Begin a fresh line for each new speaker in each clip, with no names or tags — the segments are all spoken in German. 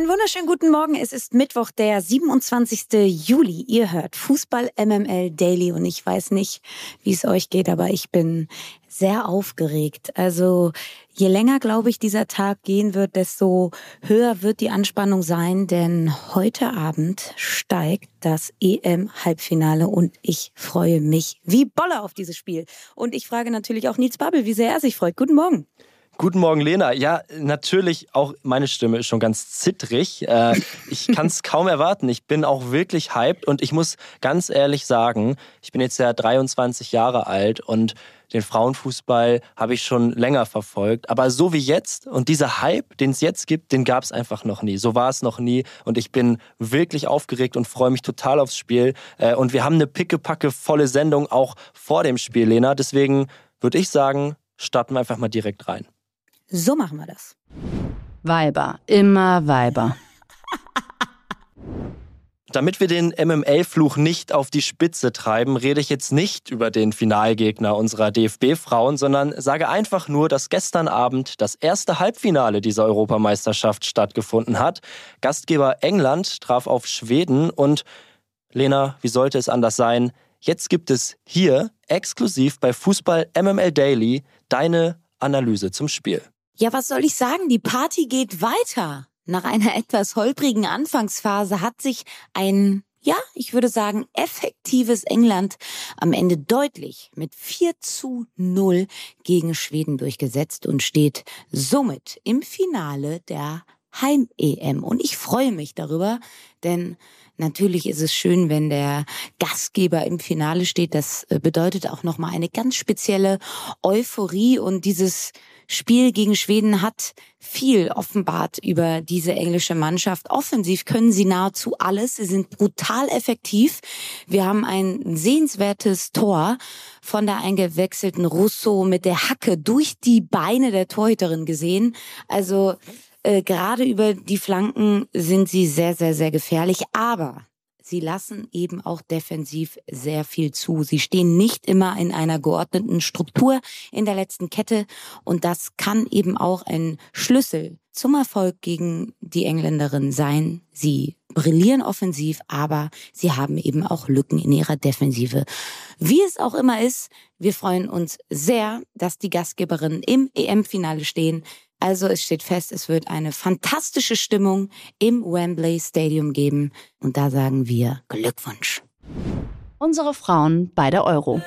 Einen wunderschönen guten Morgen. Es ist Mittwoch, der 27. Juli. Ihr hört Fußball MML Daily und ich weiß nicht, wie es euch geht, aber ich bin sehr aufgeregt. Also je länger, glaube ich, dieser Tag gehen wird, desto höher wird die Anspannung sein, denn heute Abend steigt das EM-Halbfinale und ich freue mich wie Bolle auf dieses Spiel. Und ich frage natürlich auch Nils Babbel, wie sehr er sich freut. Guten Morgen.
Guten Morgen, Lena. Ja, natürlich, auch meine Stimme ist schon ganz zittrig. Äh, ich kann es kaum erwarten. Ich bin auch wirklich hyped und ich muss ganz ehrlich sagen, ich bin jetzt ja 23 Jahre alt und den Frauenfußball habe ich schon länger verfolgt. Aber so wie jetzt und dieser Hype, den es jetzt gibt, den gab es einfach noch nie. So war es noch nie und ich bin wirklich aufgeregt und freue mich total aufs Spiel. Äh, und wir haben eine pickepacke volle Sendung auch vor dem Spiel, Lena. Deswegen würde ich sagen, starten wir einfach mal direkt rein.
So machen wir das.
Weiber, immer Weiber.
Damit wir den MML-Fluch nicht auf die Spitze treiben, rede ich jetzt nicht über den Finalgegner unserer DFB-Frauen, sondern sage einfach nur, dass gestern Abend das erste Halbfinale dieser Europameisterschaft stattgefunden hat. Gastgeber England traf auf Schweden und Lena, wie sollte es anders sein? Jetzt gibt es hier exklusiv bei Fußball MML Daily deine Analyse zum Spiel.
Ja, was soll ich sagen? Die Party geht weiter. Nach einer etwas holprigen Anfangsphase hat sich ein, ja, ich würde sagen, effektives England am Ende deutlich mit 4 zu 0 gegen Schweden durchgesetzt und steht somit im Finale der Heim-EM. Und ich freue mich darüber, denn natürlich ist es schön, wenn der Gastgeber im Finale steht. Das äh, bedeutet auch nochmal eine ganz spezielle Euphorie und dieses Spiel gegen Schweden hat viel offenbart über diese englische Mannschaft. Offensiv können sie nahezu alles. Sie sind brutal effektiv. Wir haben ein sehenswertes Tor von der eingewechselten Russo mit der Hacke durch die Beine der Torhüterin gesehen. Also äh, gerade über die Flanken sind sie sehr, sehr, sehr gefährlich. Aber sie lassen eben auch defensiv sehr viel zu. Sie stehen nicht immer in einer geordneten Struktur in der letzten Kette und das kann eben auch ein Schlüssel zum Erfolg gegen die Engländerin sein. Sie brillieren offensiv, aber sie haben eben auch Lücken in ihrer Defensive. Wie es auch immer ist, wir freuen uns sehr, dass die Gastgeberinnen im EM-Finale stehen. Also es steht fest, es wird eine fantastische Stimmung im Wembley Stadium geben. Und da sagen wir Glückwunsch.
Unsere Frauen bei der Euro.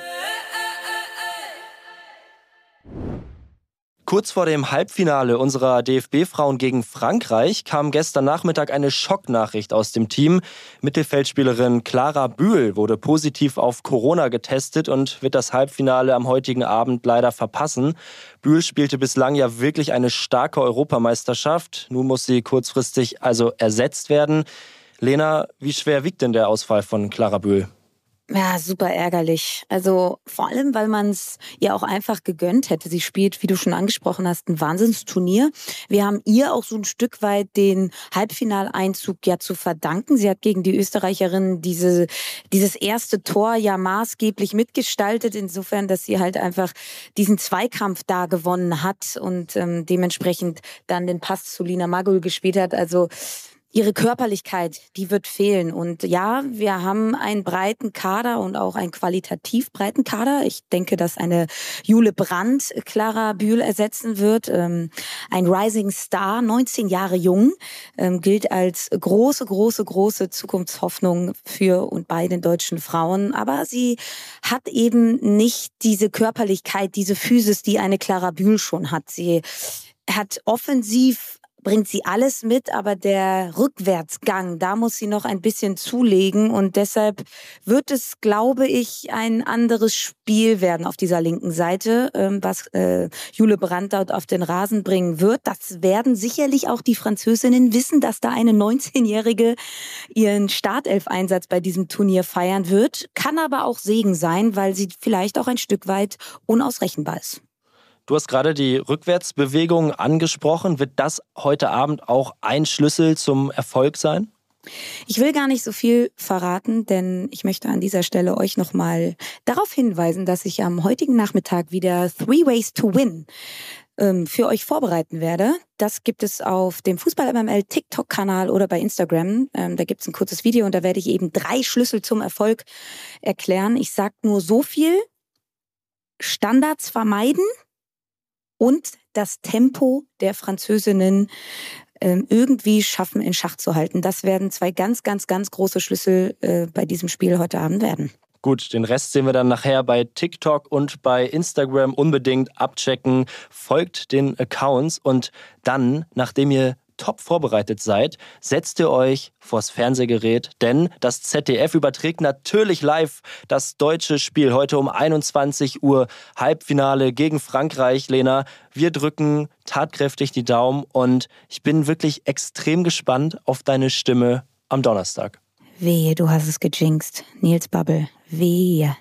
Kurz vor dem Halbfinale unserer DFB-Frauen gegen Frankreich kam gestern Nachmittag eine Schocknachricht aus dem Team. Mittelfeldspielerin Clara Bühl wurde positiv auf Corona getestet und wird das Halbfinale am heutigen Abend leider verpassen. Bühl spielte bislang ja wirklich eine starke Europameisterschaft. Nun muss sie kurzfristig also ersetzt werden. Lena, wie schwer wiegt denn der Ausfall von Clara Bühl?
Ja, super ärgerlich. Also vor allem, weil man es ihr auch einfach gegönnt hätte. Sie spielt, wie du schon angesprochen hast, ein Wahnsinnsturnier. Wir haben ihr auch so ein Stück weit den Halbfinaleinzug ja zu verdanken. Sie hat gegen die Österreicherin diese, dieses erste Tor ja maßgeblich mitgestaltet, insofern, dass sie halt einfach diesen Zweikampf da gewonnen hat und ähm, dementsprechend dann den Pass zu Lina Magul gespielt hat. Also ihre Körperlichkeit, die wird fehlen. Und ja, wir haben einen breiten Kader und auch einen qualitativ breiten Kader. Ich denke, dass eine Jule Brandt Clara Bühl ersetzen wird. Ähm, ein Rising Star, 19 Jahre jung, ähm, gilt als große, große, große Zukunftshoffnung für und bei den deutschen Frauen. Aber sie hat eben nicht diese Körperlichkeit, diese Physis, die eine Clara Bühl schon hat. Sie hat offensiv bringt sie alles mit, aber der Rückwärtsgang, da muss sie noch ein bisschen zulegen und deshalb wird es, glaube ich, ein anderes Spiel werden auf dieser linken Seite, ähm, was äh, Jule Brandt auf den Rasen bringen wird. Das werden sicherlich auch die Französinnen wissen, dass da eine 19-Jährige ihren Startelf-Einsatz bei diesem Turnier feiern wird. Kann aber auch Segen sein, weil sie vielleicht auch ein Stück weit unausrechenbar ist.
Du hast gerade die Rückwärtsbewegung angesprochen. Wird das heute Abend auch ein Schlüssel zum Erfolg sein?
Ich will gar nicht so viel verraten, denn ich möchte an dieser Stelle euch nochmal darauf hinweisen, dass ich am heutigen Nachmittag wieder Three Ways to Win ähm, für euch vorbereiten werde. Das gibt es auf dem Fußball MML TikTok-Kanal oder bei Instagram. Ähm, da gibt es ein kurzes Video und da werde ich eben drei Schlüssel zum Erfolg erklären. Ich sage nur so viel. Standards vermeiden und das Tempo der Französinnen ähm, irgendwie schaffen, in Schach zu halten. Das werden zwei ganz, ganz, ganz große Schlüssel äh, bei diesem Spiel heute Abend werden.
Gut, den Rest sehen wir dann nachher bei TikTok und bei Instagram unbedingt abchecken. Folgt den Accounts und dann, nachdem ihr top vorbereitet seid, setzt ihr euch vors Fernsehgerät, denn das ZDF überträgt natürlich live das deutsche Spiel heute um 21 Uhr Halbfinale gegen Frankreich. Lena, wir drücken tatkräftig die Daumen und ich bin wirklich extrem gespannt auf deine Stimme am Donnerstag.
Wehe, du hast es gejinxt. Nils Bubble, wehe.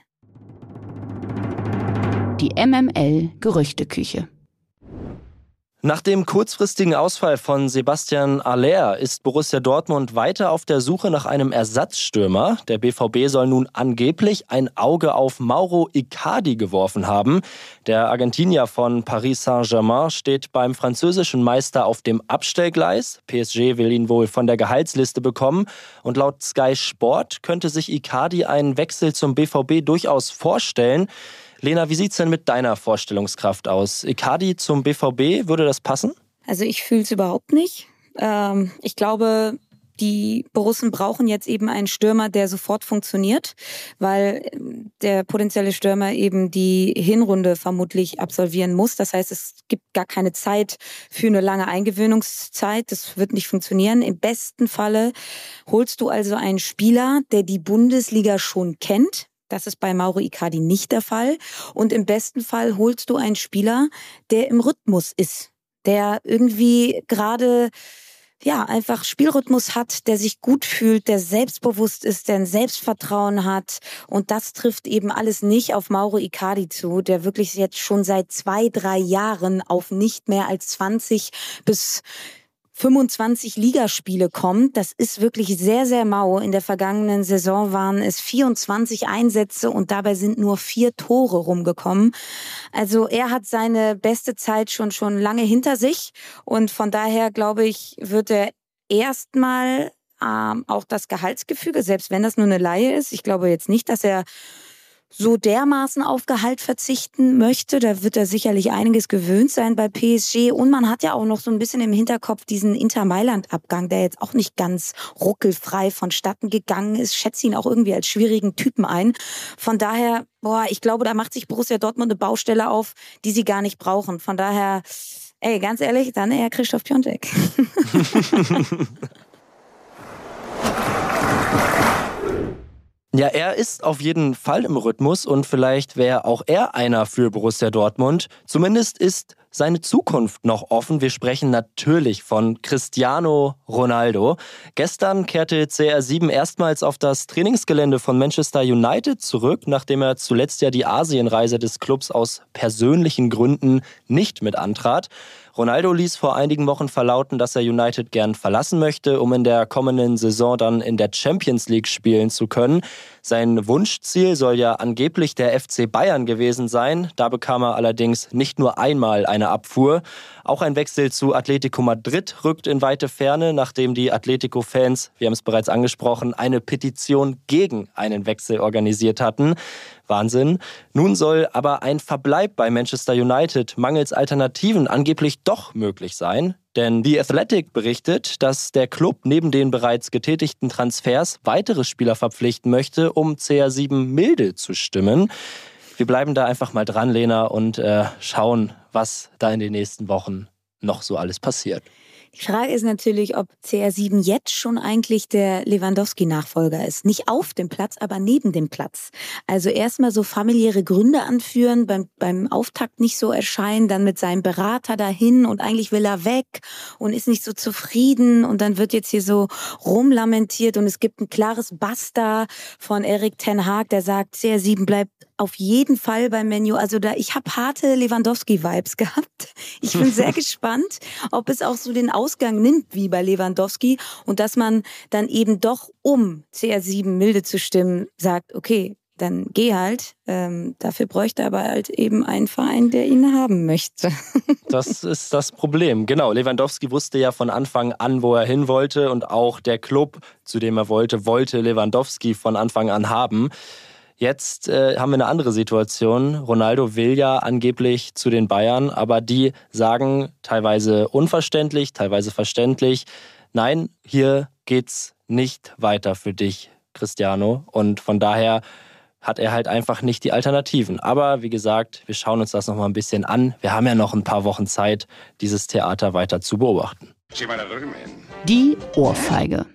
Die MML Gerüchteküche.
Nach dem kurzfristigen Ausfall von Sebastian Aller ist Borussia Dortmund weiter auf der Suche nach einem Ersatzstürmer. Der BVB soll nun angeblich ein Auge auf Mauro Icardi geworfen haben. Der Argentinier von Paris Saint-Germain steht beim französischen Meister auf dem Abstellgleis. PSG will ihn wohl von der Gehaltsliste bekommen. Und laut Sky Sport könnte sich Icardi einen Wechsel zum BVB durchaus vorstellen. Lena, wie sieht's denn mit deiner Vorstellungskraft aus? Icardi zum BVB, würde das passen?
Also ich fühle es überhaupt nicht. Ähm, ich glaube, die Borussen brauchen jetzt eben einen Stürmer, der sofort funktioniert, weil ähm, der potenzielle Stürmer eben die Hinrunde vermutlich absolvieren muss. Das heißt, es gibt gar keine Zeit für eine lange Eingewöhnungszeit. Das wird nicht funktionieren. Im besten Falle holst du also einen Spieler, der die Bundesliga schon kennt, das ist bei Mauro Icardi nicht der Fall. Und im besten Fall holst du einen Spieler, der im Rhythmus ist, der irgendwie gerade ja, einfach Spielrhythmus hat, der sich gut fühlt, der selbstbewusst ist, der ein Selbstvertrauen hat. Und das trifft eben alles nicht auf Mauro Icardi zu, der wirklich jetzt schon seit zwei, drei Jahren auf nicht mehr als 20 bis 25 Ligaspiele kommt. Das ist wirklich sehr, sehr mau. In der vergangenen Saison waren es 24 Einsätze und dabei sind nur vier Tore rumgekommen. Also er hat seine beste Zeit schon, schon lange hinter sich und von daher glaube ich, wird er erstmal ähm, auch das Gehaltsgefüge, selbst wenn das nur eine Laie ist. Ich glaube jetzt nicht, dass er so dermaßen auf Gehalt verzichten möchte. Da wird er sicherlich einiges gewöhnt sein bei PSG. Und man hat ja auch noch so ein bisschen im Hinterkopf diesen Inter Mailand-Abgang, der jetzt auch nicht ganz ruckelfrei vonstatten gegangen ist. Schätze ihn auch irgendwie als schwierigen Typen ein. Von daher, boah, ich glaube, da macht sich Borussia Dortmund eine Baustelle auf, die sie gar nicht brauchen. Von daher, ey, ganz ehrlich, dann eher Christoph Piontek.
Ja, er ist auf jeden Fall im Rhythmus und vielleicht wäre auch er einer für Borussia Dortmund. Zumindest ist seine Zukunft noch offen. Wir sprechen natürlich von Cristiano Ronaldo. Gestern kehrte CR7 erstmals auf das Trainingsgelände von Manchester United zurück, nachdem er zuletzt ja die Asienreise des Clubs aus persönlichen Gründen nicht mit antrat. Ronaldo ließ vor einigen Wochen verlauten, dass er United gern verlassen möchte, um in der kommenden Saison dann in der Champions League spielen zu können. Sein Wunschziel soll ja angeblich der FC Bayern gewesen sein. Da bekam er allerdings nicht nur einmal eine Abfuhr. Auch ein Wechsel zu Atletico Madrid rückt in weite Ferne, nachdem die Atletico-Fans, wir haben es bereits angesprochen, eine Petition gegen einen Wechsel organisiert hatten. Wahnsinn. Nun soll aber ein Verbleib bei Manchester United mangels Alternativen angeblich doch möglich sein. Denn The Athletic berichtet, dass der Club neben den bereits getätigten Transfers weitere Spieler verpflichten möchte, um CR7 milde zu stimmen. Wir bleiben da einfach mal dran, Lena, und äh, schauen, was da in den nächsten Wochen noch so alles passiert.
Die Frage ist natürlich, ob CR7 jetzt schon eigentlich der Lewandowski-Nachfolger ist. Nicht auf dem Platz, aber neben dem Platz. Also erstmal so familiäre Gründe anführen, beim, beim Auftakt nicht so erscheinen, dann mit seinem Berater dahin und eigentlich will er weg und ist nicht so zufrieden und dann wird jetzt hier so rumlamentiert und es gibt ein klares Basta von Erik Ten Haag, der sagt, CR7 bleibt auf jeden Fall beim Menu. Also da, ich habe harte Lewandowski-Vibes gehabt. Ich bin sehr gespannt, ob es auch so den Ausgang nimmt wie bei Lewandowski und dass man dann eben doch, um CR7 milde zu stimmen, sagt, okay, dann geh halt. Ähm, dafür bräuchte er aber halt eben einen Verein, der ihn haben möchte.
das ist das Problem. Genau, Lewandowski wusste ja von Anfang an, wo er hin wollte und auch der Club, zu dem er wollte, wollte Lewandowski von Anfang an haben. Jetzt äh, haben wir eine andere Situation. Ronaldo will ja angeblich zu den Bayern, aber die sagen teilweise unverständlich, teilweise verständlich, nein, hier geht's nicht weiter für dich, Cristiano. Und von daher hat er halt einfach nicht die Alternativen. Aber wie gesagt, wir schauen uns das noch mal ein bisschen an. Wir haben ja noch ein paar Wochen Zeit, dieses Theater weiter zu beobachten.
Die Ohrfeige.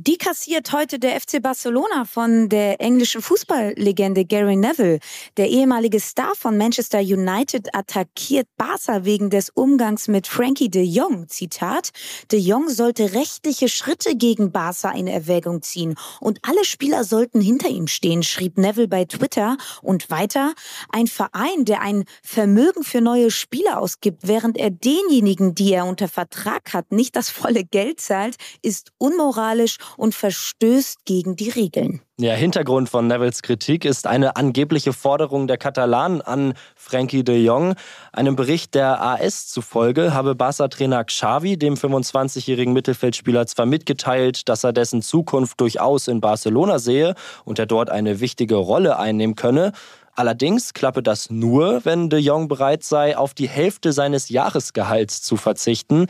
Die kassiert heute der FC Barcelona von der englischen Fußballlegende Gary Neville. Der ehemalige Star von Manchester United attackiert Barca wegen des Umgangs mit Frankie de Jong. Zitat: De Jong sollte rechtliche Schritte gegen Barca in Erwägung ziehen und alle Spieler sollten hinter ihm stehen, schrieb Neville bei Twitter. Und weiter: Ein Verein, der ein Vermögen für neue Spieler ausgibt, während er denjenigen, die er unter Vertrag hat, nicht das volle Geld zahlt, ist unmoralisch und verstößt gegen die Regeln.
Ja, Hintergrund von Nevilles Kritik ist eine angebliche Forderung der Katalanen an Frankie de Jong. Einem Bericht der AS zufolge habe Barca-Trainer Xavi dem 25-jährigen Mittelfeldspieler zwar mitgeteilt, dass er dessen Zukunft durchaus in Barcelona sehe und er dort eine wichtige Rolle einnehmen könne. Allerdings klappe das nur, wenn de Jong bereit sei, auf die Hälfte seines Jahresgehalts zu verzichten.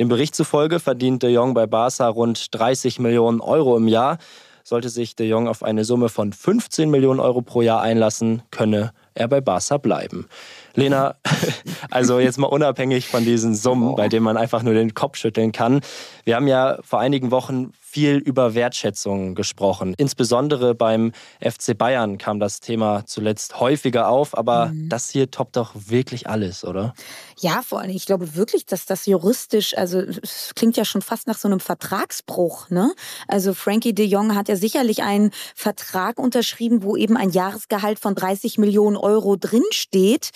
Dem Bericht zufolge verdient de Jong bei Barca rund 30 Millionen Euro im Jahr. Sollte sich de Jong auf eine Summe von 15 Millionen Euro pro Jahr einlassen, könne er bei Barca bleiben. Lena, also jetzt mal unabhängig von diesen Summen, bei denen man einfach nur den Kopf schütteln kann. Wir haben ja vor einigen Wochen viel über Wertschätzung gesprochen. Insbesondere beim FC Bayern kam das Thema zuletzt häufiger auf, aber mhm. das hier toppt doch wirklich alles, oder?
Ja, vor allem, ich glaube wirklich, dass das juristisch, also es klingt ja schon fast nach so einem Vertragsbruch, ne? Also Frankie de Jong hat ja sicherlich einen Vertrag unterschrieben, wo eben ein Jahresgehalt von 30 Millionen Euro drinsteht.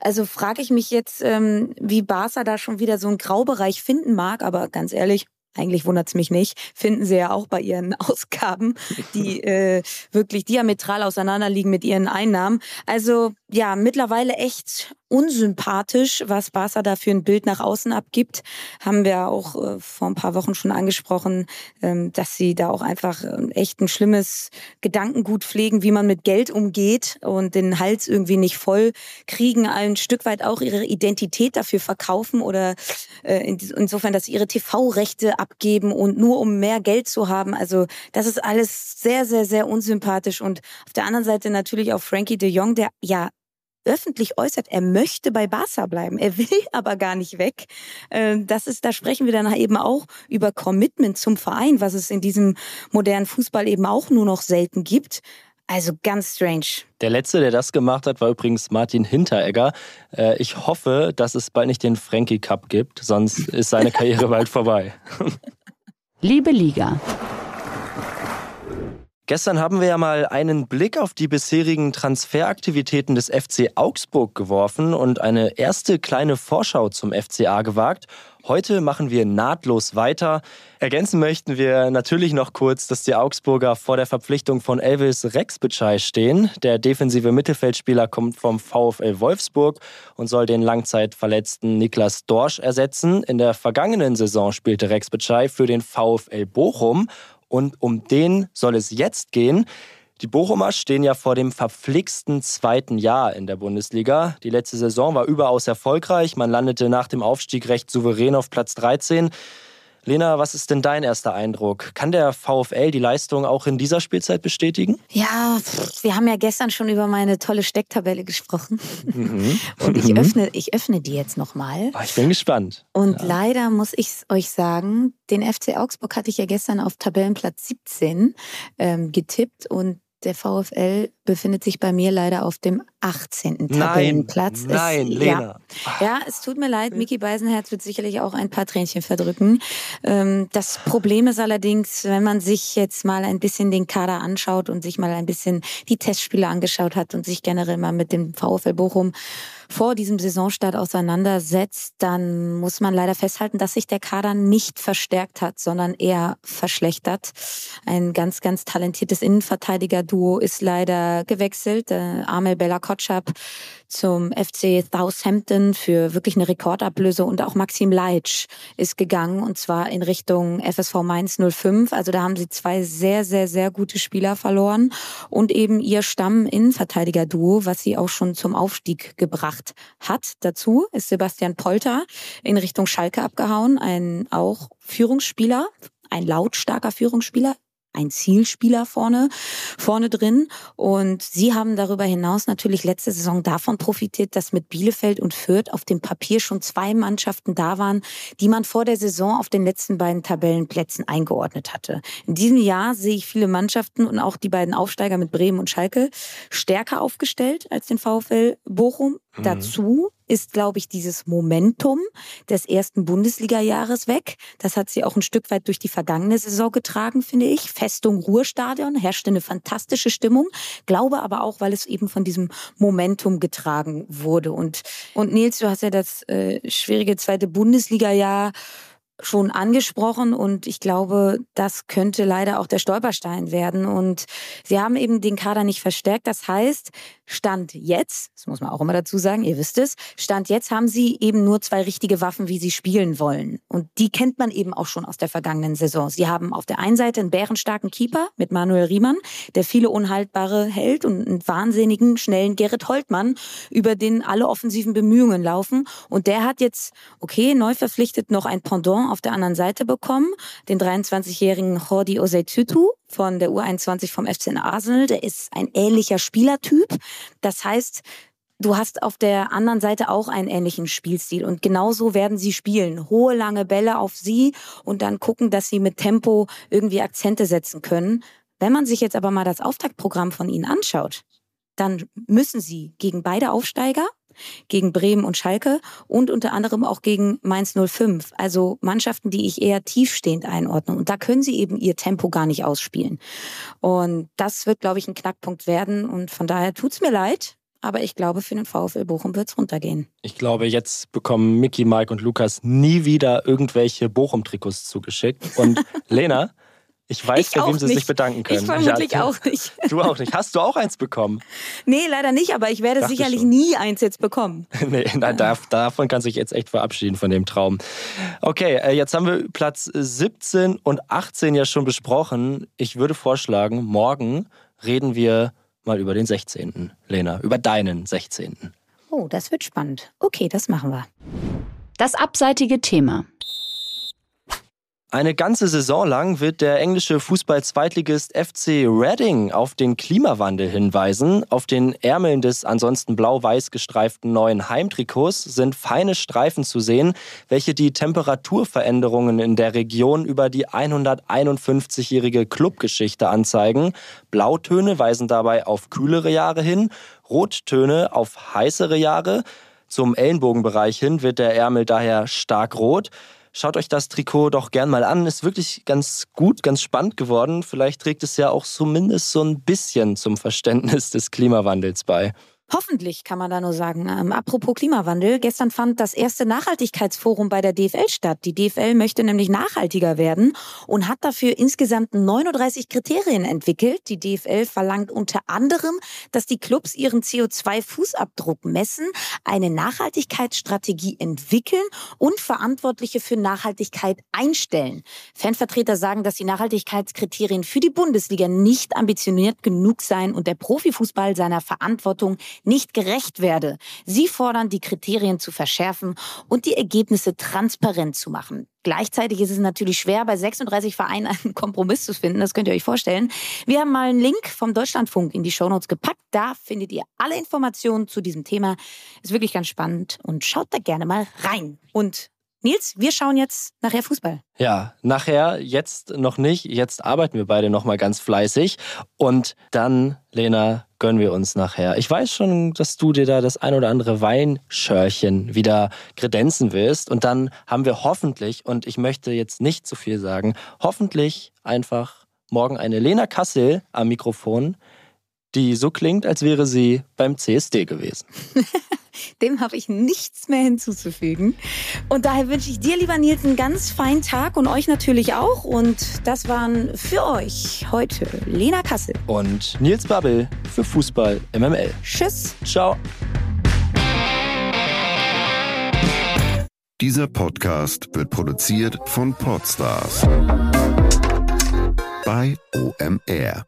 Also frage ich mich jetzt, ähm, wie Barca da schon wieder so einen Graubereich finden mag, aber ganz ehrlich, eigentlich wundert es mich nicht, finden sie ja auch bei ihren Ausgaben, die äh, wirklich diametral auseinanderliegen mit ihren Einnahmen. Also ja, mittlerweile echt unsympathisch, was Barca da für ein Bild nach außen abgibt. Haben wir auch äh, vor ein paar Wochen schon angesprochen, ähm, dass sie da auch einfach äh, echt ein schlimmes Gedankengut pflegen, wie man mit Geld umgeht und den Hals irgendwie nicht voll kriegen, ein Stück weit auch ihre Identität dafür verkaufen oder äh, insofern, dass sie ihre TV-Rechte abgeben und nur um mehr Geld zu haben. Also das ist alles sehr, sehr, sehr unsympathisch und auf der anderen Seite natürlich auch Frankie de Jong, der ja öffentlich äußert, er möchte bei Barca bleiben. Er will aber gar nicht weg. Ähm, das ist, da sprechen wir dann eben auch über Commitment zum Verein, was es in diesem modernen Fußball eben auch nur noch selten gibt. Also ganz strange.
Der letzte, der das gemacht hat, war übrigens Martin Hinteregger. Äh, ich hoffe, dass es bald nicht den Frankie Cup gibt, sonst ist seine Karriere bald vorbei.
Liebe Liga.
Gestern haben wir ja mal einen Blick auf die bisherigen Transferaktivitäten des FC Augsburg geworfen und eine erste kleine Vorschau zum FCA gewagt. Heute machen wir nahtlos weiter. Ergänzen möchten wir natürlich noch kurz, dass die Augsburger vor der Verpflichtung von Elvis Rexbitschei stehen. Der defensive Mittelfeldspieler kommt vom VfL Wolfsburg und soll den langzeitverletzten Niklas Dorsch ersetzen. In der vergangenen Saison spielte Rexbitschei für den VfL Bochum und um den soll es jetzt gehen. Die Bochumer stehen ja vor dem verflixten zweiten Jahr in der Bundesliga. Die letzte Saison war überaus erfolgreich. Man landete nach dem Aufstieg recht souverän auf Platz 13. Lena, was ist denn dein erster Eindruck? Kann der VfL die Leistung auch in dieser Spielzeit bestätigen?
Ja, wir haben ja gestern schon über meine tolle Stecktabelle gesprochen. Mhm. Und ich mhm. öffne, ich öffne die jetzt nochmal.
Oh, ich bin gespannt.
Und ja. leider muss ich euch sagen, den FC Augsburg hatte ich ja gestern auf Tabellenplatz 17 ähm, getippt und der VfL befindet sich bei mir leider auf dem 18. Tabellenplatz.
Nein,
es,
Lena.
Ja, ja, es tut mir leid, Mickey Beisenherz wird sicherlich auch ein paar Tränchen verdrücken. Ähm, das Problem ist allerdings, wenn man sich jetzt mal ein bisschen den Kader anschaut und sich mal ein bisschen die Testspiele angeschaut hat und sich generell mal mit dem VfL Bochum vor diesem Saisonstart auseinandersetzt, dann muss man leider festhalten, dass sich der Kader nicht verstärkt hat, sondern eher verschlechtert. Ein ganz, ganz talentiertes Innenverteidiger-Duo ist leider gewechselt. Äh, Amel Bella Kotschap zum FC Southampton für wirklich eine Rekordablöse und auch Maxim Leitsch ist gegangen und zwar in Richtung FSV Mainz 05. Also da haben sie zwei sehr, sehr, sehr gute Spieler verloren und eben ihr Stamm-Innenverteidiger-Duo, was sie auch schon zum Aufstieg gebracht hat. Dazu ist Sebastian Polter in Richtung Schalke abgehauen, ein auch Führungsspieler, ein lautstarker Führungsspieler, ein Zielspieler vorne, vorne drin. Und sie haben darüber hinaus natürlich letzte Saison davon profitiert, dass mit Bielefeld und Fürth auf dem Papier schon zwei Mannschaften da waren, die man vor der Saison auf den letzten beiden Tabellenplätzen eingeordnet hatte. In diesem Jahr sehe ich viele Mannschaften und auch die beiden Aufsteiger mit Bremen und Schalke stärker aufgestellt als den VfL Bochum. Mhm. Dazu ist, glaube ich, dieses Momentum des ersten Bundesliga-Jahres weg. Das hat sie auch ein Stück weit durch die vergangene Saison getragen, finde ich. Festung Ruhrstadion herrschte eine fantastische Stimmung. Glaube aber auch, weil es eben von diesem Momentum getragen wurde. Und, und Nils, du hast ja das äh, schwierige zweite Bundesliga-Jahr schon angesprochen und ich glaube, das könnte leider auch der Stolperstein werden. Und sie haben eben den Kader nicht verstärkt. Das heißt, Stand jetzt, das muss man auch immer dazu sagen, ihr wisst es, Stand jetzt haben sie eben nur zwei richtige Waffen, wie sie spielen wollen. Und die kennt man eben auch schon aus der vergangenen Saison. Sie haben auf der einen Seite einen bärenstarken Keeper mit Manuel Riemann, der viele Unhaltbare hält und einen wahnsinnigen, schnellen Gerrit Holtmann, über den alle offensiven Bemühungen laufen. Und der hat jetzt, okay, neu verpflichtet noch ein Pendant auf der anderen Seite bekommen, den 23-jährigen Jordi Oseitutu, von der U21 vom FC Arsenal. Der ist ein ähnlicher Spielertyp. Das heißt, du hast auf der anderen Seite auch einen ähnlichen Spielstil und genauso werden sie spielen. Hohe, lange Bälle auf sie und dann gucken, dass sie mit Tempo irgendwie Akzente setzen können. Wenn man sich jetzt aber mal das Auftaktprogramm von ihnen anschaut, dann müssen sie gegen beide Aufsteiger gegen Bremen und Schalke und unter anderem auch gegen Mainz 05. Also Mannschaften, die ich eher tiefstehend einordne. Und da können sie eben ihr Tempo gar nicht ausspielen. Und das wird, glaube ich, ein Knackpunkt werden. Und von daher tut's mir leid. Aber ich glaube, für den VfL Bochum wird es runtergehen.
Ich glaube, jetzt bekommen Mickey, Mike und Lukas nie wieder irgendwelche Bochum-Trikots zugeschickt. Und Lena, ich weiß, bei wem sie sich bedanken können. Ich
vermutlich ja, auch nicht.
Du auch nicht. Hast du auch eins bekommen?
Nee, leider nicht, aber ich werde Dachte sicherlich schon. nie eins jetzt bekommen.
nee, nein, davon kann sich jetzt echt verabschieden, von dem Traum. Okay, äh, jetzt haben wir Platz 17 und 18 ja schon besprochen. Ich würde vorschlagen, morgen reden wir mal über den 16. Lena, über deinen 16.
Oh, das wird spannend. Okay, das machen wir.
Das abseitige Thema.
Eine ganze Saison lang wird der englische Fußball-Zweitligist FC Reading auf den Klimawandel hinweisen. Auf den Ärmeln des ansonsten blau-weiß gestreiften neuen Heimtrikots sind feine Streifen zu sehen, welche die Temperaturveränderungen in der Region über die 151-jährige Clubgeschichte anzeigen. Blautöne weisen dabei auf kühlere Jahre hin, Rottöne auf heißere Jahre. Zum Ellenbogenbereich hin wird der Ärmel daher stark rot. Schaut euch das Trikot doch gern mal an. Ist wirklich ganz gut, ganz spannend geworden. Vielleicht trägt es ja auch zumindest so ein bisschen zum Verständnis des Klimawandels bei.
Hoffentlich kann man da nur sagen. Ähm, apropos Klimawandel, gestern fand das erste Nachhaltigkeitsforum bei der DFL statt. Die DFL möchte nämlich nachhaltiger werden und hat dafür insgesamt 39 Kriterien entwickelt. Die DFL verlangt unter anderem, dass die Clubs ihren CO2-Fußabdruck messen, eine Nachhaltigkeitsstrategie entwickeln und Verantwortliche für Nachhaltigkeit einstellen. Fanvertreter sagen, dass die Nachhaltigkeitskriterien für die Bundesliga nicht ambitioniert genug seien und der Profifußball seiner Verantwortung nicht gerecht werde. Sie fordern, die Kriterien zu verschärfen und die Ergebnisse transparent zu machen. Gleichzeitig ist es natürlich schwer, bei 36 Vereinen einen Kompromiss zu finden. Das könnt ihr euch vorstellen. Wir haben mal einen Link vom Deutschlandfunk in die Shownotes gepackt. Da findet ihr alle Informationen zu diesem Thema. Ist wirklich ganz spannend und schaut da gerne mal rein. Und Nils, wir schauen jetzt nachher Fußball.
Ja, nachher, jetzt noch nicht. Jetzt arbeiten wir beide noch mal ganz fleißig. Und dann, Lena, gönnen wir uns nachher. Ich weiß schon, dass du dir da das ein oder andere Weinschörchen wieder kredenzen willst. Und dann haben wir hoffentlich, und ich möchte jetzt nicht zu viel sagen, hoffentlich einfach morgen eine Lena Kassel am Mikrofon, die so klingt, als wäre sie beim CSD gewesen.
Dem habe ich nichts mehr hinzuzufügen. Und daher wünsche ich dir, lieber Nils, einen ganz feinen Tag und euch natürlich auch. Und das waren für euch heute Lena Kassel
und Nils Babbel für Fußball MML.
Tschüss.
Ciao.
Dieser Podcast wird produziert von Podstars bei OMR.